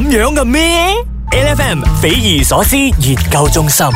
咁樣嘅咩？L F M 匪夷所思研究中心。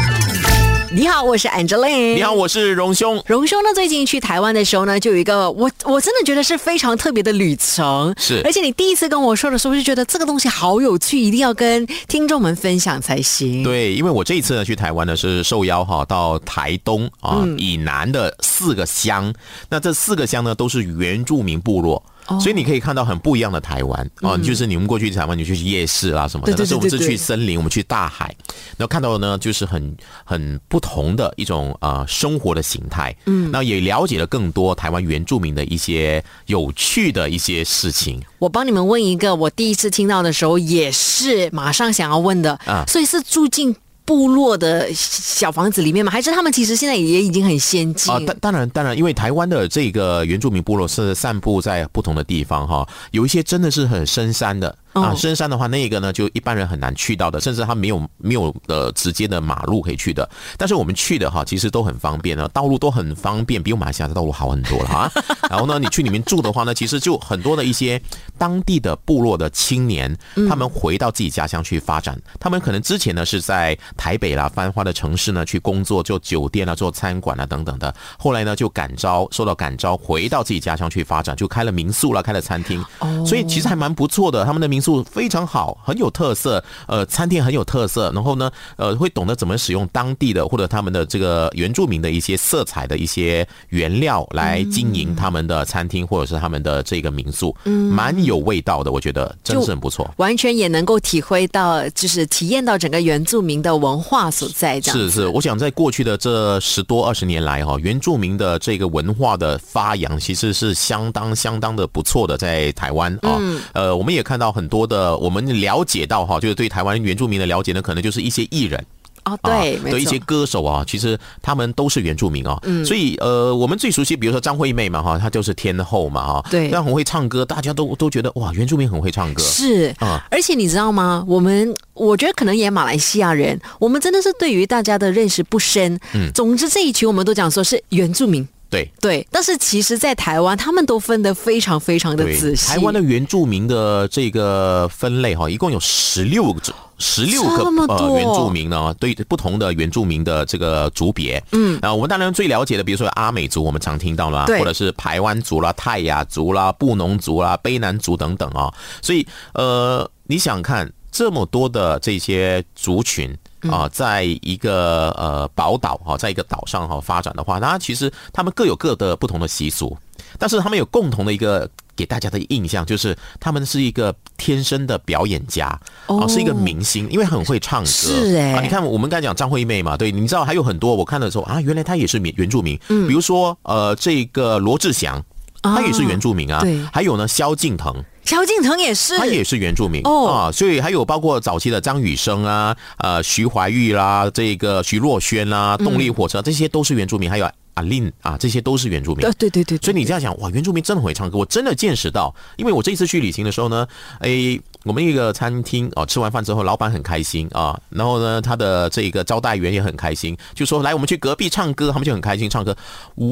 你好，我是 Angeline。你好，我是荣兄。荣兄呢，最近去台湾的时候呢，就有一个我我真的觉得是非常特别的旅程。是而且你第一次跟我说的时候，就觉得这个东西好有趣，一定要跟听众们分享才行。对，因为我这一次呢去台湾呢是受邀哈到台东啊、以南的四个乡，那这四个乡呢都是原住民部落。哦。所以你可以看到很不一样的台湾啊，就是你们过去台湾，你去夜市啦什么的，但是我们是去森林，我们去大海，然后看到的呢就是很很不同的一种呃生活的形态，嗯，那也了解了更多台湾原住民的一些有趣的一些事情。我帮你们问一个，我第一次听到的时候也是马上想要问的啊。所以是住进部落的小房子里面嘛？还是他们其实现在也已经很先进？啊，当当然当然，因为台湾的这个原住民部落是散布在不同的地方哈，有一些真的是很深山的。啊，哦深山的话，那个呢，就一般人很难去到的，甚至它没有没有呃直接的马路可以去的。但是我们去的哈，其实都很方便呢，道路都很方便，比我们马来西亚的道路好很多了啊。然后呢，你去里面住的话呢，其实就很多的一些当地的部落的青年，他们回到自己家乡去发展。他们可能之前呢是在台北啦繁华的城市呢去工作，做酒店啊、做餐馆啊等等的。后来呢就感召，受到感召，回到自己家乡去发展，就开了民宿啦，开了餐厅。哦所以其实还蛮不错的，他们的民宿非常好，很有特色，呃，餐厅很有特色，然后呢，呃，会懂得怎么使用当地的或者他们的这个原住民的一些色彩的一些原料来经营他们的餐厅或者是他们的这个民宿，嗯，蛮有味道的，我觉得真是很不错。完全也能够体会到，就是体验到整个原住民的文化所在，这样是是，我想在过去的这十多二十年来哈，原住民的这个文化的发扬其实是相当相当的不错的，在台湾啊，呃，我们也看到很多的，我们了解到哈，就是对台湾原住民的了解呢，可能就是一些艺人。哦，对，啊、没错的一些歌手啊，其实他们都是原住民啊，嗯所以呃，我们最熟悉，比如说张惠妹嘛哈，她就是天后嘛哈，对但很会唱歌，大家都都觉得哇，原住民很会唱歌，是啊而且你知道吗？我们我觉得可能也马来西亚人，我们真的是对于大家的认识不深。嗯，总之这一群我们都讲说是原住民。对。对，但是其实，在台湾，他们都分得非常非常的仔，细。台湾的原住民的这个分类哈，一共有十六个。十六个呃原住民呢，对不同的原住民的这个族别，嗯，啊，我们当然最了解的，比如说阿美族，我们常听到啦，或者是排湾族啦、泰雅族啦、布农族啦、卑南族等等啊，所以呃，你想看这么多的这些族群。啊，在一个呃宝岛哈，在一个岛上哈发展的话，那其实他们各有各的不同的习俗，但是他们有共同的一个给大家的印象，就是他们是一个天生的表演家，哦，是一个明星，因为很会唱歌。是欸啊，你看我们刚才讲张惠妹嘛，对，你知道还有很多，我看的时候啊，原来她也是原原住民，嗯，比如说呃这个罗志祥，他也是原住民啊，对还有呢萧敬腾。萧敬腾也是，他也是原住民哦啊，所以还有包括早期的张雨生啊、呃徐怀钰啦、这个徐若瑄啦、动力火车、这些都是原住民，还有阿令啊，这些都是原住民呃。对对对对，所以你这样想，哇，原住民真的很会唱歌，我真的见识到。因为我这一次去旅行的时候呢，诶，我们一个餐厅哦，吃完饭之后，老板很开心啊，然后呢，他的这个招待员也很开心，就说来我们去隔壁唱歌，他们就很开心唱歌。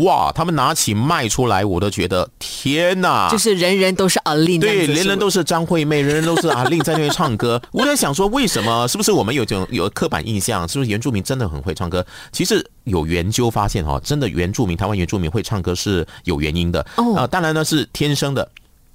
哇，他们拿起麦出来，我都觉得天哪，就是人人都是阿令，对，人人都是张惠妹，人人都是阿令在那边唱歌。我在想说，为什么？是不是我们有这种有刻板印象？是不是原住民真的很会唱歌？其实有研究发现，哈，真的原住民，台湾原住民会唱歌是有原因的。哦呃，当然呢是天生的。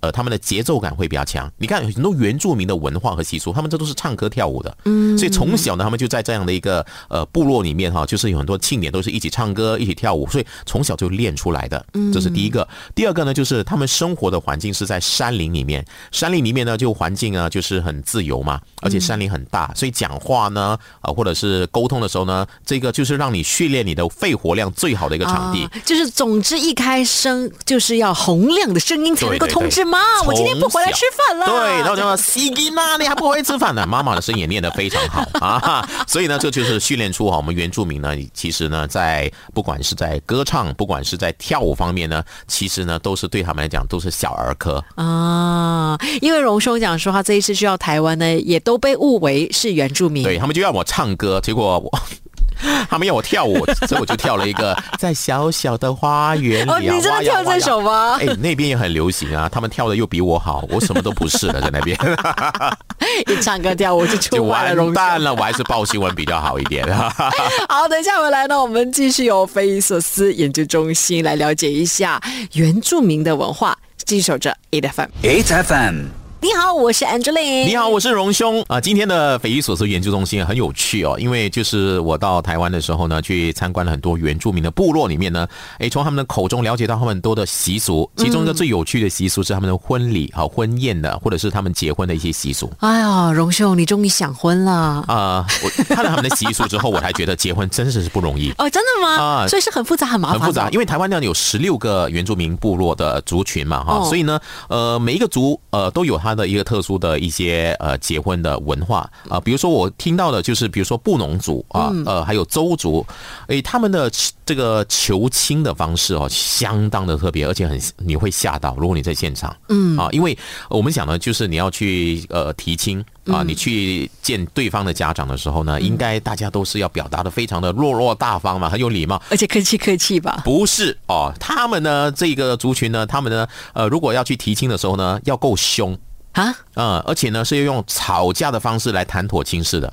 呃，他们的节奏感会比较强。你看很多原住民的文化和习俗，他们这都是唱歌跳舞的。嗯，所以从小呢，他们就在这样的一个呃部落里面哈，就是有很多庆典都是一起唱歌、一起跳舞，所以从小就练出来的。嗯，这是第一个。第二个呢，就是他们生活的环境是在山林里面，山林里面呢就环境啊就是很自由嘛，而且山林很大，所以讲话呢啊、呃或者是沟通的时候呢，这个就是让你训练你的肺活量最好的一个场地。啊就是总之一开声就是要洪亮的声音才能够通知妈，我今天不回来吃饭了。对，然后就说西吉娜，你还不回来吃饭呢？妈妈的声音也念得非常好啊，所以呢，这就是训练出哈我们原住民呢，其实呢，在不管是在歌唱，不管是在跳舞方面呢，其实呢，都是对他们来讲都是小儿科。啊，因为荣兄讲说他这一次去到台湾呢，也都被误为是原住民。对他们就要我唱歌，结果我。他们要我跳舞，所以我就跳了一个在小小的花园里、啊。哦，你真的跳这首吗？哎，那边也很流行啊，他们跳的又比我好，我什么都不是的，在那边。一唱歌跳舞就就。完蛋了，我还是报新闻比较好一点。好，等一下回来呢，我们继续由匪夷所思研究中心来了解一下原住民的文化。继续守着 A F M。8FM. 你好，我是 Angeline。你好，我是荣兄啊。今天的匪夷所思研究中心很有趣哦，因为就是我到台湾的时候呢，去参观了很多原住民的部落里面呢，哎，从他们的口中了解到他们很多的习俗，其中一个最有趣的习俗是他们的婚礼啊、婚宴的，或者是他们结婚的一些习俗。哎呀，荣兄，你终于想婚了。啊、我看了他们的习俗之后，我才觉得结婚真的是不容易。哦，真的吗？啊所以是很复杂、很麻烦。很复杂，因为台湾呢有十六个原住民部落的族群嘛，哈、哦所以呢，呃，每一个族呃都有它的一个特殊的一些呃结婚的文化啊、比如说我听到的就是，比如说布农族啊，呃，还有周族，诶，他们的这个求亲的方式哦，相当的特别，而且很你会吓到，如果你在现场，嗯啊，因为我们想呢，就是你要去呃提亲。啊，你去见对方的家长的时候呢，应该大家都是要表达的非常的落落大方嘛，很有礼貌。而且客气客气吧。不是哦，他们呢这个族群呢，他们呢呃，如果要去提亲的时候呢，要够凶，啊，嗯，而且呢是要用吵架的方式来谈妥亲事的。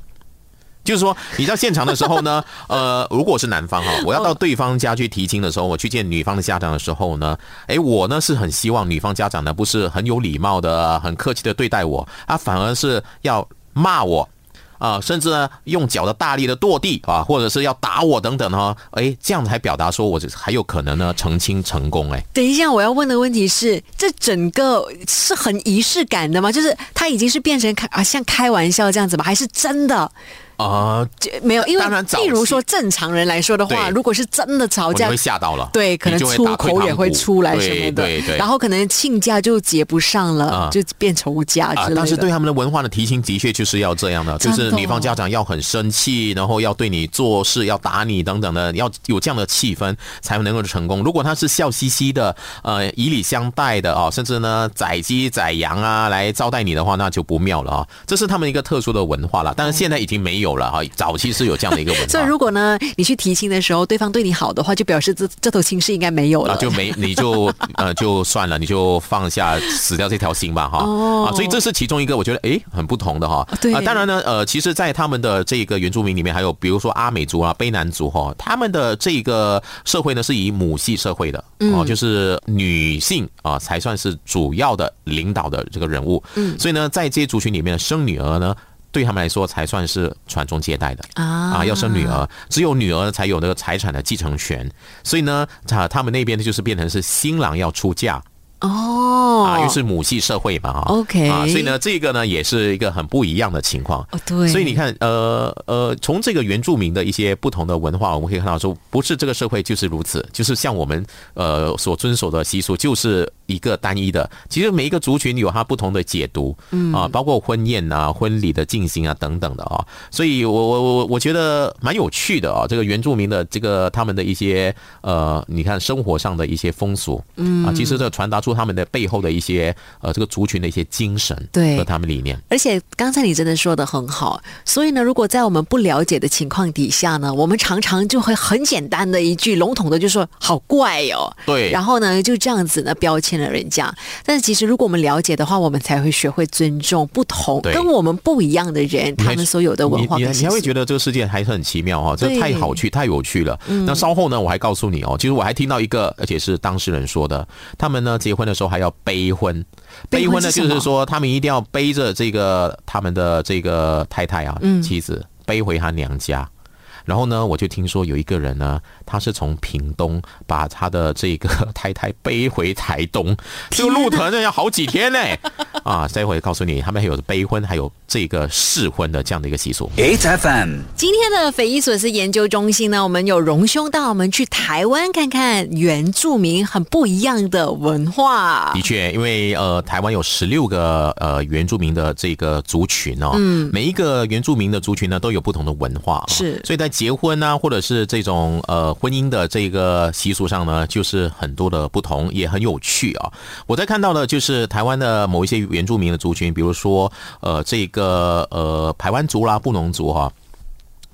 就是说，你到现场的时候呢，呃，如果是男方哈，我要到对方家去提亲的时候，我去见女方的家长的时候呢，诶，我呢是很希望女方家长呢不是很有礼貌的、很客气的对待我，啊反而是要骂我。啊，甚至呢，用脚的大力的跺地啊，或者是要打我等等哈，哎，这样才表达说我这还有可能呢澄清成功哎。等一下，我要问的问题是，这整个是很仪式感的吗？就是他已经是变成开啊，像开玩笑这样子吗？还是真的？啊，就没有，因为例如说正常人来说的话，如果是真的吵架会，吓到了，对，可能粗你就会打退口也会出来什么的，对对对，然后可能亲家就结不上了，啊。就变仇家之啊，类的。但是对他们的文化的提醒的确就是要这样的，就是女方家长要很生气，然后要对你做事，要打你等等的，要有这样的气氛才能够成功。如果他是笑嘻嘻的，呃，以礼相待的啊，甚至呢宰鸡宰羊啊来招待你的话，那就不妙了啊。这是他们一个特殊的文化了，但是现在已经没有了哈。早期是有这样的一个文化，所以如果呢，你去提亲的时候，对方对你好的话，就表示这这头亲是应该没有了。那就没你就呃就算了，你就放下死掉这条心吧哈、哦啊，所以这是其中一个我觉得诶很不同的哈。对啊，当然呢，呃，其实，在他们的这个原住民里面，还有比如说阿美族啊、卑南族哈，他们的这个社会呢是以母系社会的哦、就是女性啊才算是主要的领导的这个人物。嗯，所以呢，在这些族群里面生女儿呢。对他们来说，才算是传宗接代的。啊。啊，要生女儿，只有女儿才有那个财产的继承权。所以呢，他，他们那边呢就是变成是新郎要出嫁，哦，啊，又是母系社会嘛，啊 OK 啊，所以呢，这个呢也是一个很不一样的情况。哦对，所以你看，呃呃，从这个原住民的一些不同的文化，我们可以看到说，不是这个社会就是如此，就是像我们呃所遵守的习俗就是一个单一的。其实每一个族群有它不同的解读，嗯啊，包括婚宴啊、婚礼的进行啊等等的啊。所以我我我我觉得蛮有趣的啊，这个原住民的这个他们的一些呃，你看生活上的一些风俗，嗯啊，其实这传达出他们的背后的一些呃这个族群的一些精神，对和他们理念。而且刚才你真的说的很好，所以呢，如果在我们不了解的情况底下呢，我们常常就会很简单的一句笼统的就说好怪哦，对然后呢就这样子呢标签了人家。但是其实如果我们了解的话，我们才会学会尊重不同跟我们不一样的人，他们所有的文化你你还会觉得这个世界还是很奇妙哈、这太好趣、太有趣了。那稍后呢，我还告诉你哦，其实我还听到一个，而且是当事人说的，他们呢结婚的时候还要背婚。背婚呢，就是说他们一定要背着这个他们的这个太太啊，嗯妻子背回她娘家。然后呢，我就听说有一个人呢，他是从屏东把他的这个 太太背回台东，这个路程要好几天呢。啊，待会告诉你，他们还有背婚，还有这个试婚的这样的一个习俗。8FM. 今天的匪夷所思研究中心呢，我们有荣兄带我们去台湾看看原住民很不一样的文化的。确，因为呃，台湾有十六个呃原住民的这个族群哦，嗯，每一个原住民的族群呢都有不同的文化、哦，是所以在结婚啊，或者是这种呃婚姻的这个习俗上呢，就是很多的不同，也很有趣啊、我在看到的就是台湾的某一些原住民的族群，比如说呃这个呃排湾族啦、布农族哈、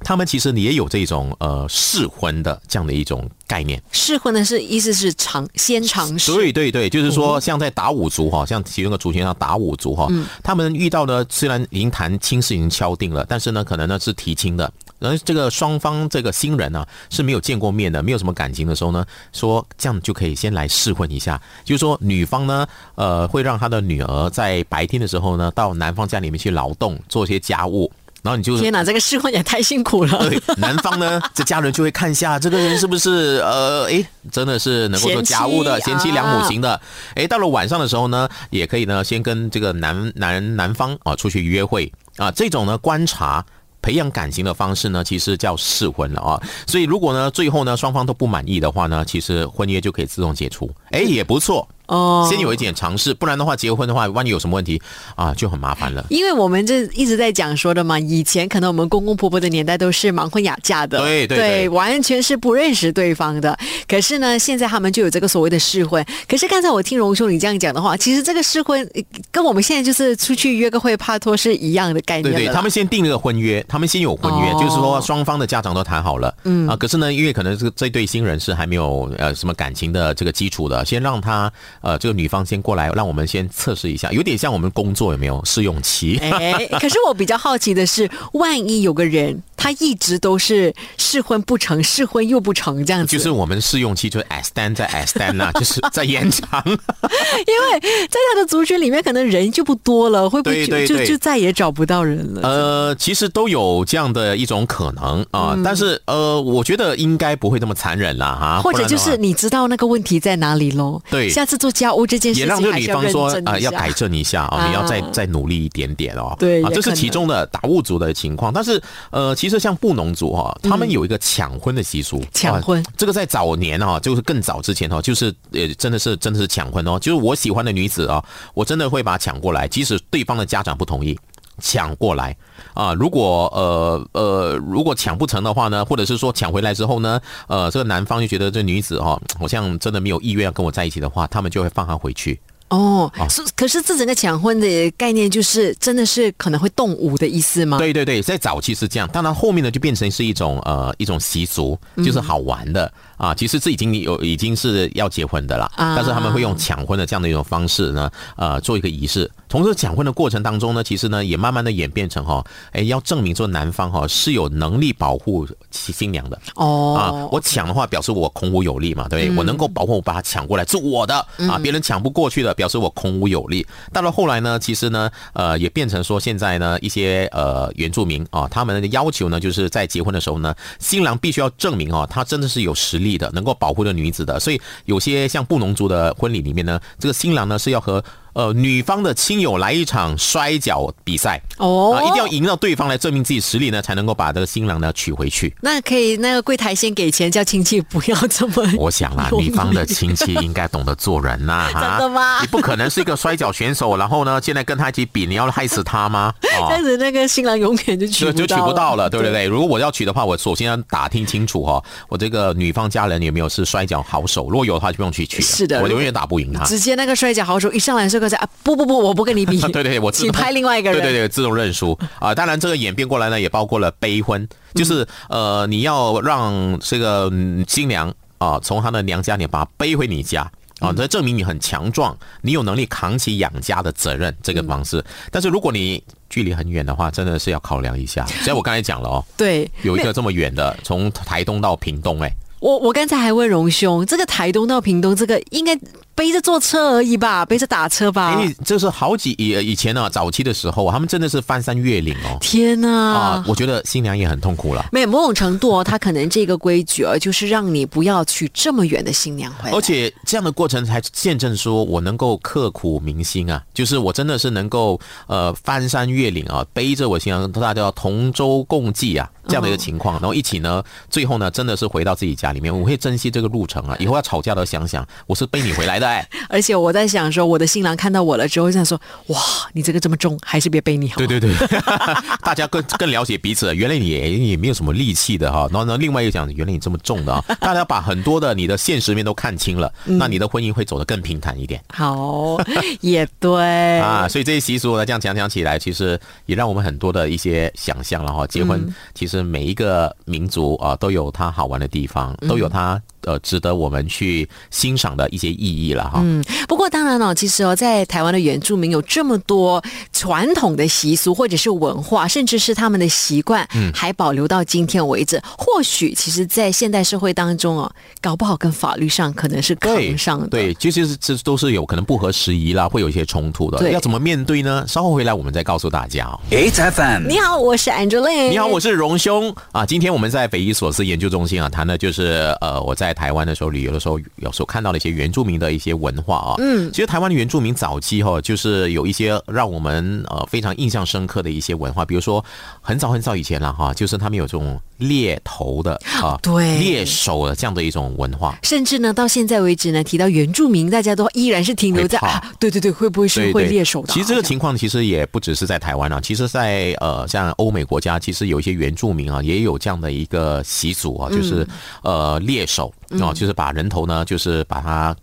他们其实也有这种呃试婚的这样的一种概念。试婚呢是意思是尝先尝试，对对对，就是说像在打五族哈，像其中一个族群上打五族哈，他们遇到呢虽然已经谈亲事已经敲定了，但是呢可能呢是提亲的。然后这个双方这个新人呢是没有见过面的，没有什么感情的时候呢，说这样就可以先来试婚一下，就是说女方呢，呃，会让她的女儿在白天的时候呢，到男方家里面去劳动，做些家务，然后你就天哪，这个试婚也太辛苦了。对，男方呢，这家人就会看一下这个人是不是呃，诶，真的是能够做家务的贤妻良母型的。诶，到了晚上的时候呢，也可以呢，先跟这个男男男方啊出去约会啊，这种呢观察。培养感情的方式呢，其实叫试婚了啊。所以如果呢，最后呢，双方都不满意的话呢，其实婚约就可以自动解除。哎，也不错。哦，先有一点尝试，不然的话，结婚的话，万一有什么问题啊，就很麻烦了。因为我们这一直在讲说的嘛，以前可能我们公公婆婆的年代都是盲婚哑嫁的，对对，完全是不认识对方的。可是呢，现在他们就有这个所谓的试婚。可是刚才我听荣兄你这样讲的话，其实这个试婚跟我们现在就是出去约个会、拍拖是一样的概念。对对，他们先订了个婚约，他们先有婚约，就是说双方的家长都谈好了。嗯啊，可是呢，因为可能这个这对新人是还没有呃什么感情的这个基础的，先让他呃这个女方先。过来，让我们先测试一下，有点像我们工作有没有试用期？哎，可是我比较好奇的是，万一有个人他一直都是试婚不成，试婚又不成，这样子，就是我们试用期就是 S 单在单呐，就是在延长。因为在他的族群里面，可能人就不多了，会不会就就就再也找不到人了？呃，其实都有这样的一种可能啊，但是呃，我觉得应该不会这么残忍了哈。或者就是你知道那个问题在哪里喽？对，下次做家务这件事。让这个女方说啊，要改正一下啊，你要再再努力一点点哦。对，啊，这是其中的打物族的情况。但是呃，其实像布农族哈，他们有一个抢婚的习俗。抢婚，这个在早年哦，就是更早之前哈，就是呃，真的是真的是抢婚哦。就是我喜欢的女子啊，我真的会把她抢过来，即使对方的家长不同意。抢过来啊！如果呃呃，如果抢不成的话呢，或者是说抢回来之后呢，呃，这个男方就觉得这女子哈，好像真的没有意愿要跟我在一起的话，他们就会放她回去。哦，是，可是这整个抢婚的概念，就是真的是可能会动武的意思吗？对对对，在早期是这样，当然后面呢就变成是一种呃一种习俗，就是好玩的。啊，其实这已经有已经是要结婚的了，但是他们会用抢婚的这样的一种方式呢，呃，做一个仪式。从这抢婚的过程当中呢，其实呢也慢慢的演变成哈，哎，要证明说男方哈是有能力保护新娘的。哦，啊，我抢的话表示我孔武有力嘛，对，我能够保护我把它抢过来是我的啊，别人抢不过去的，表示我孔武有力。到了后来呢，其实呢，呃，也变成说现在呢一些呃原住民啊，他们的要求呢，就是在结婚的时候呢，新郎必须要证明哦，他真的是有实力。的能够保护这女子的，所以有些像布农族的婚礼里面呢，这个新郎呢是要和。呃，女方的亲友来一场摔跤比赛哦，啊，一定要赢到对方来证明自己实力呢，才能够把这个新郎呢娶回去。那可以，那个柜台先给钱，叫亲戚不要这么。我想啊，女方的亲戚应该懂得做人呐，真的吗？你不可能是一个摔跤选手，然后呢，现在跟他一起比，你要害死他吗？这样子那个新郎永远就娶就娶不到了，对不对？如果我要娶的话，我首先要打听清楚哈，我这个女方家人有没有是摔跤好手，如果有的话就不用去娶。是的，我永远打不赢他。直接那个摔跤好手一上来这个是啊，不不不。我不跟你比，对对，我请拍另外一个人，对对对，自动认输啊！当然，这个演变过来呢，也包括了悲婚，就是呃，你要让这个新娘啊，从她的娘家里把她背回你家啊，这证明你很强壮，你有能力扛起养家的责任，这个方式。但是如果你距离很远的话，真的是要考量一下。所以我刚才讲了哦，对，有一个这么远的，从台东到屏东，哎。我我刚才还问荣兄，这个台东到屏东，这个应该背着坐车而已吧？背着打车吧？因为这是好几以以前呢，早期的时候，他们真的是翻山越岭哦。天哪！啊，我觉得新娘也很痛苦了。没有某种程度哦，他可能这个规矩啊，就是让你不要娶这么远的新娘回来。而且这样的过程才见证说我能够刻苦铭心啊，就是我真的是能够呃翻山越岭啊，背着我新娘，大家同舟共济啊。这样的一个情况，然后一起呢，最后呢，真的是回到自己家里面。我会珍惜这个路程啊！以后要吵架都想想，我是背你回来的。对？而且我在想说，我的新郎看到我了之后，想说：哇，你这个这么重，还是别背你好。对对对，大家更更了解彼此。原来你也也没有什么力气的哈。然后呢，另外一个讲，原来你这么重的啊，大家把很多的你的现实面都看清了，那你的婚姻会走得更平坦一点。好，也对啊，所以这些习俗呢，这样讲讲起来，其实也让我们很多的一些想象了哈。结婚其实每一个民族啊，都有它好玩的地方，都有它。呃，值得我们去欣赏的一些意义了哈。嗯，不过当然了，其实哦，在台湾的原住民有这么多传统的习俗或者是文化，甚至是他们的习惯，嗯，还保留到今天为止。或许，其实，在现代社会当中哦，搞不好跟法律上可能是杠上的。对，其实这都是有可能不合时宜啦，会有一些冲突的。对，要怎么面对呢？稍后回来我们再告诉大家。H F M，你好，我是 Angeline。你好，我是荣兄啊。今天我们在匪夷所思研究中心啊，谈的就是呃，我在。在台湾的时候旅游的时候，有时候看到了一些原住民的一些文化啊。嗯，其实台湾的原住民早期哈，就是有一些让我们呃非常印象深刻的一些文化，比如说很早很早以前了哈，就是他们有这种猎头的啊，对，猎手的这样的一种文化。甚至呢，到现在为止呢，提到原住民，大家都依然是停留在啊，对对对，会不会是会猎手的？其实这个情况其实也不只是在台湾啊，其实在呃像欧美国家，其实有一些原住民啊，也有这样的一个习俗啊，就是呃猎手。哦，就是把人头呢，就是把它。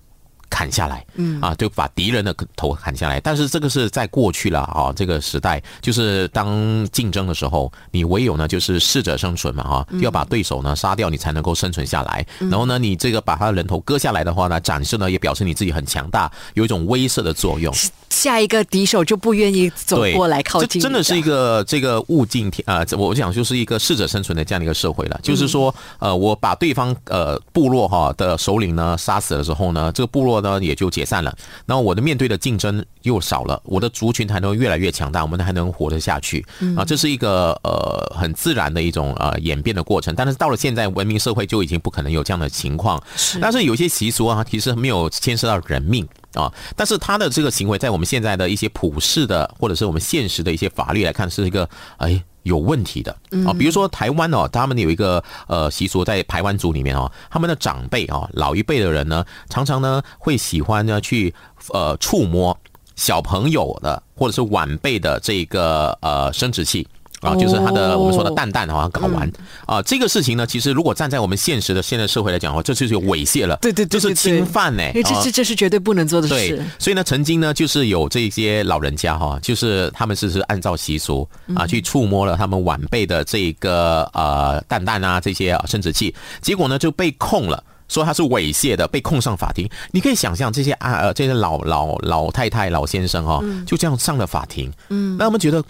砍下来，嗯啊，就把敌人的头砍下来。但是这个是在过去了啊，这个时代就是当竞争的时候，你唯有呢就是适者生存嘛哈，要把对手呢杀掉，你才能够生存下来。然后呢，你这个把他的人头割下来的话呢，展示呢也表示你自己很强大，有一种威慑的作用。下一个敌手就不愿意走过来靠近。真的是一个这个物竞天啊，我讲就是一个适者生存的这样的一个社会了。就是说，呃，我把对方呃部落哈的首领呢杀死了之后呢，这个部落。呢也就解散了，那我的面对的竞争又少了，我的族群才能越来越强大，我们还能活得下去啊！这是一个呃很自然的一种呃演变的过程。但是到了现在文明社会就已经不可能有这样的情况。但是有些习俗啊，其实没有牵涉到人命啊，但是他的这个行为在我们现在的一些普世的或者是我们现实的一些法律来看，是一个哎。有问题的啊，比如说台湾哦，他们有一个呃习俗，在台湾族里面哦，他们的长辈哦，老一辈的人呢，常常呢会喜欢呢去呃触摸小朋友的或者是晚辈的这个呃生殖器。啊，就是他的我们说的蛋蛋好像搞完。啊，这个事情呢，其实如果站在我们现实的现在社会来讲的话，这就是有猥亵了，对对，这是侵犯呢，这这这是绝对不能做的事。所以呢，曾经呢，就是有这些老人家哈，就是他们是是按照习俗啊，去触摸了他们晚辈的这个呃蛋蛋啊这些生殖器，结果呢就被控了，说他是猥亵的，被控上法庭。你可以想象这些啊呃这些老老老太太老先生哈，就这样上了法庭，嗯，那我们觉得。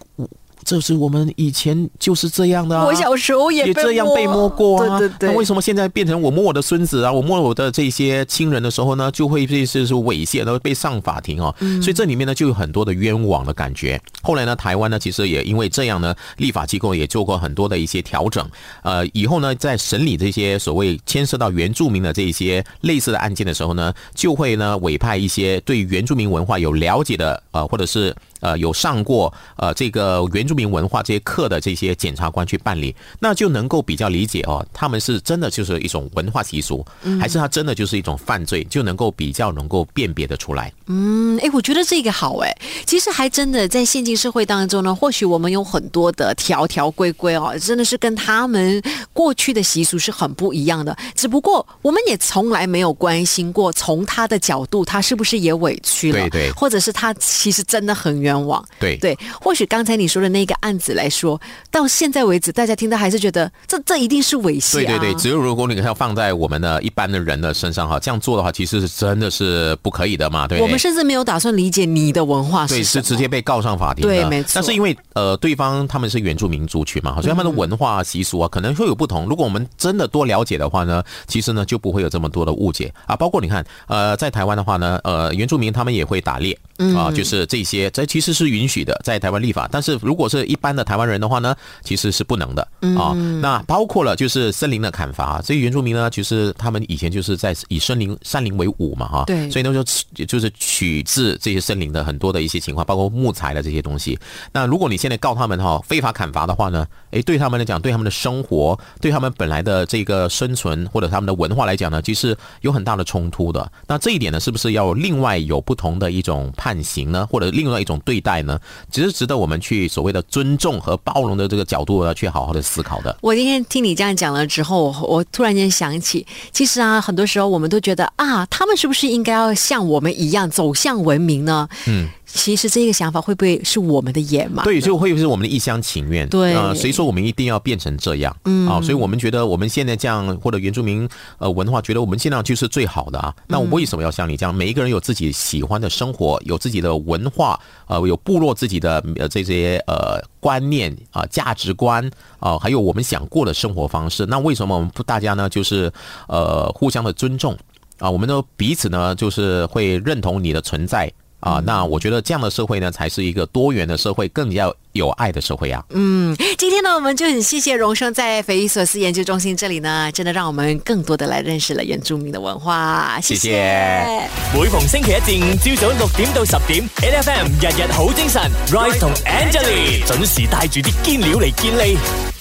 这是我们以前就是这样的啊！我小时候也这样被摸过啊！对对对。那为什么现在变成我摸我的孙子啊？我摸我的这些亲人的时候呢，就会被是是猥亵，然后被上法庭哦。所以这里面呢，就有很多的冤枉的感觉。后来呢，台湾呢，其实也因为这样呢，立法机构也做过很多的一些调整。呃，以后呢，在审理这些所谓牵涉到原住民的这些类似的案件的时候呢，就会呢委派一些对原住民文化有了解的呃，或者是。呃，有上过呃这个原住民文化这些课的这些检察官去办理，那就能够比较理解哦，他们是真的就是一种文化习俗，还是他真的就是一种犯罪，就能够比较能够辨别的出来。嗯，哎，我觉得这个好哎，其实还真的在现今社会当中呢，或许我们有很多的条条规规哦，真的是跟他们过去的习俗是很不一样的。只不过我们也从来没有关心过，从他的角度，他是不是也委屈了？对对，或者是他其实真的很。冤枉，对对，或许刚才你说的那个案子来说，到现在为止，大家听到还是觉得这这一定是猥亵。对对对，只有如果你要放在我们的一般的人的身上哈，这样做的话，其实是真的是不可以的嘛。对，我们甚至没有打算理解你的文化，对，是直接被告上法庭。对，没错。但是因为呃，对方他们是原住民族群嘛，所以他们的文化习俗啊，可能会有不同。如果我们真的多了解的话呢，其实呢就不会有这么多的误解啊。包括你看，呃，在台湾的话呢，呃，原住民他们也会打猎啊，就是这些，这其实是允许的，在台湾立法。但是如果是一般的台湾人的话呢，其实是不能的啊。那包括了就是森林的砍伐，这些原住民呢，其实他们以前就是在以森林山林为伍嘛，哈，对，所以那时候就是取自这些森林的很多的一些情况，包括木材的这些东西。那如果你现在告他们哈非法砍伐的话呢，诶，对他们来讲，对他们的生活，对他们本来的这个生存或者他们的文化来讲呢，其实有很大的冲突的。那这一点呢，是不是要另外有不同的一种判刑呢，或者另外一种对待呢？其实值得我们去所谓的尊重和包容的这个角度呢，去好好的思考的。我今天听你这样讲了之后，我突然间想起，其实啊，很多时候我们都觉得啊，他们是不是应该要像我们一样走向文明呢？嗯。其实这个想法会不会是我们的野蛮？对，就会是我们的一厢情愿。对啊，谁说我们一定要变成这样？嗯啊，所以我们觉得我们现在这样，或者原住民呃文化，觉得我们现在就是最好的啊。那我为什么要像你这样？每一个人有自己喜欢的生活，有自己的文化，呃，有部落自己的呃这些呃观念啊价值观啊，还有我们想过的生活方式。那为什么我们不大家呢？就是呃互相的尊重啊，我们都彼此呢就是会认同你的存在。啊，那我觉得这样的社会呢，才是一个多元的社会，更加有爱的社会啊。嗯，今天呢，我们就很谢谢荣生在匪夷所思研究中心这里呢，真的让我们更多的来认识了原住民的文化。谢谢。每逢星期一至五朝早六點到十點，N F M 日日好精神，Rise 同 Angelie 準時帶住啲堅料嚟健利。